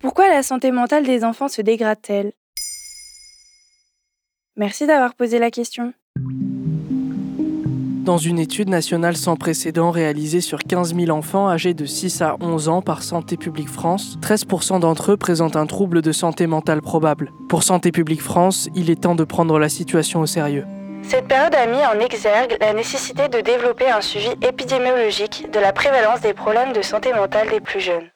Pourquoi la santé mentale des enfants se dégrade-t-elle? Merci d'avoir posé la question. Dans une étude nationale sans précédent réalisée sur 15 000 enfants âgés de 6 à 11 ans par Santé publique France, 13% d'entre eux présentent un trouble de santé mentale probable. Pour Santé publique France, il est temps de prendre la situation au sérieux. Cette période a mis en exergue la nécessité de développer un suivi épidémiologique de la prévalence des problèmes de santé mentale des plus jeunes.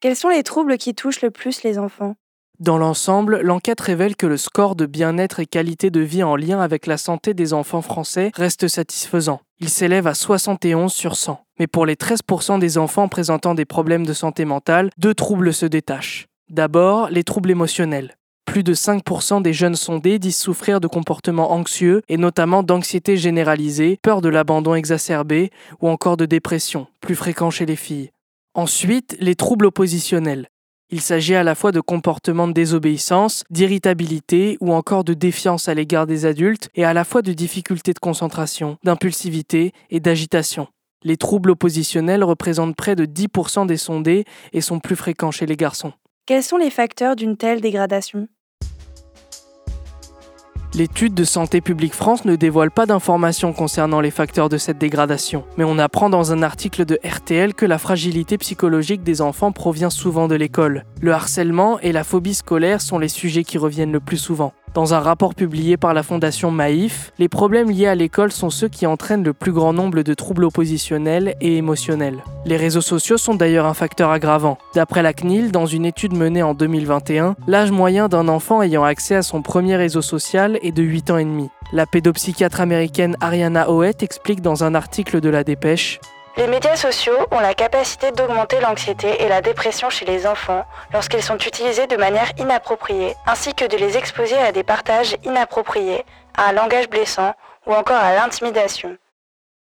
Quels sont les troubles qui touchent le plus les enfants? Dans l'ensemble, l'enquête révèle que le score de bien-être et qualité de vie en lien avec la santé des enfants français reste satisfaisant. Il s'élève à 71 sur 100. Mais pour les 13% des enfants présentant des problèmes de santé mentale, deux troubles se détachent. D'abord, les troubles émotionnels. Plus de 5% des jeunes sondés disent souffrir de comportements anxieux et notamment d'anxiété généralisée, peur de l'abandon exacerbé ou encore de dépression, plus fréquent chez les filles. Ensuite, les troubles oppositionnels. Il s'agit à la fois de comportements de désobéissance, d'irritabilité ou encore de défiance à l'égard des adultes et à la fois de difficultés de concentration, d'impulsivité et d'agitation. Les troubles oppositionnels représentent près de 10% des sondés et sont plus fréquents chez les garçons. Quels sont les facteurs d'une telle dégradation? L'étude de Santé publique France ne dévoile pas d'informations concernant les facteurs de cette dégradation, mais on apprend dans un article de RTL que la fragilité psychologique des enfants provient souvent de l'école. Le harcèlement et la phobie scolaire sont les sujets qui reviennent le plus souvent. Dans un rapport publié par la fondation Maïf, les problèmes liés à l'école sont ceux qui entraînent le plus grand nombre de troubles oppositionnels et émotionnels. Les réseaux sociaux sont d'ailleurs un facteur aggravant. D'après la CNIL, dans une étude menée en 2021, l'âge moyen d'un enfant ayant accès à son premier réseau social est de 8 ans et demi. La pédopsychiatre américaine Ariana Hoet explique dans un article de la Dépêche Les médias sociaux ont la capacité d'augmenter l'anxiété et la dépression chez les enfants lorsqu'ils sont utilisés de manière inappropriée, ainsi que de les exposer à des partages inappropriés, à un langage blessant ou encore à l'intimidation.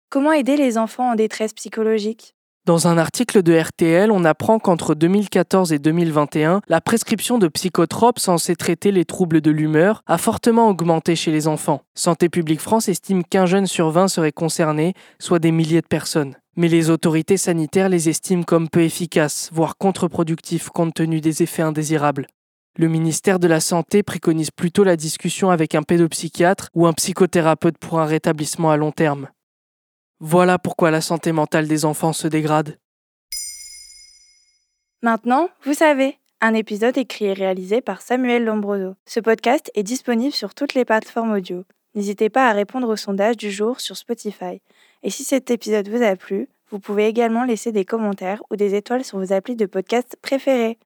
Comment aider les enfants en détresse psychologique? Dans un article de RTL, on apprend qu'entre 2014 et 2021, la prescription de psychotropes censés traiter les troubles de l'humeur a fortement augmenté chez les enfants. Santé publique France estime qu'un jeune sur 20 serait concerné, soit des milliers de personnes. Mais les autorités sanitaires les estiment comme peu efficaces, voire contre-productifs compte tenu des effets indésirables. Le ministère de la Santé préconise plutôt la discussion avec un pédopsychiatre ou un psychothérapeute pour un rétablissement à long terme. Voilà pourquoi la santé mentale des enfants se dégrade. Maintenant, vous savez, un épisode écrit et réalisé par Samuel Lombroso. Ce podcast est disponible sur toutes les plateformes audio. N'hésitez pas à répondre au sondage du jour sur Spotify. Et si cet épisode vous a plu, vous pouvez également laisser des commentaires ou des étoiles sur vos applis de podcast préférés.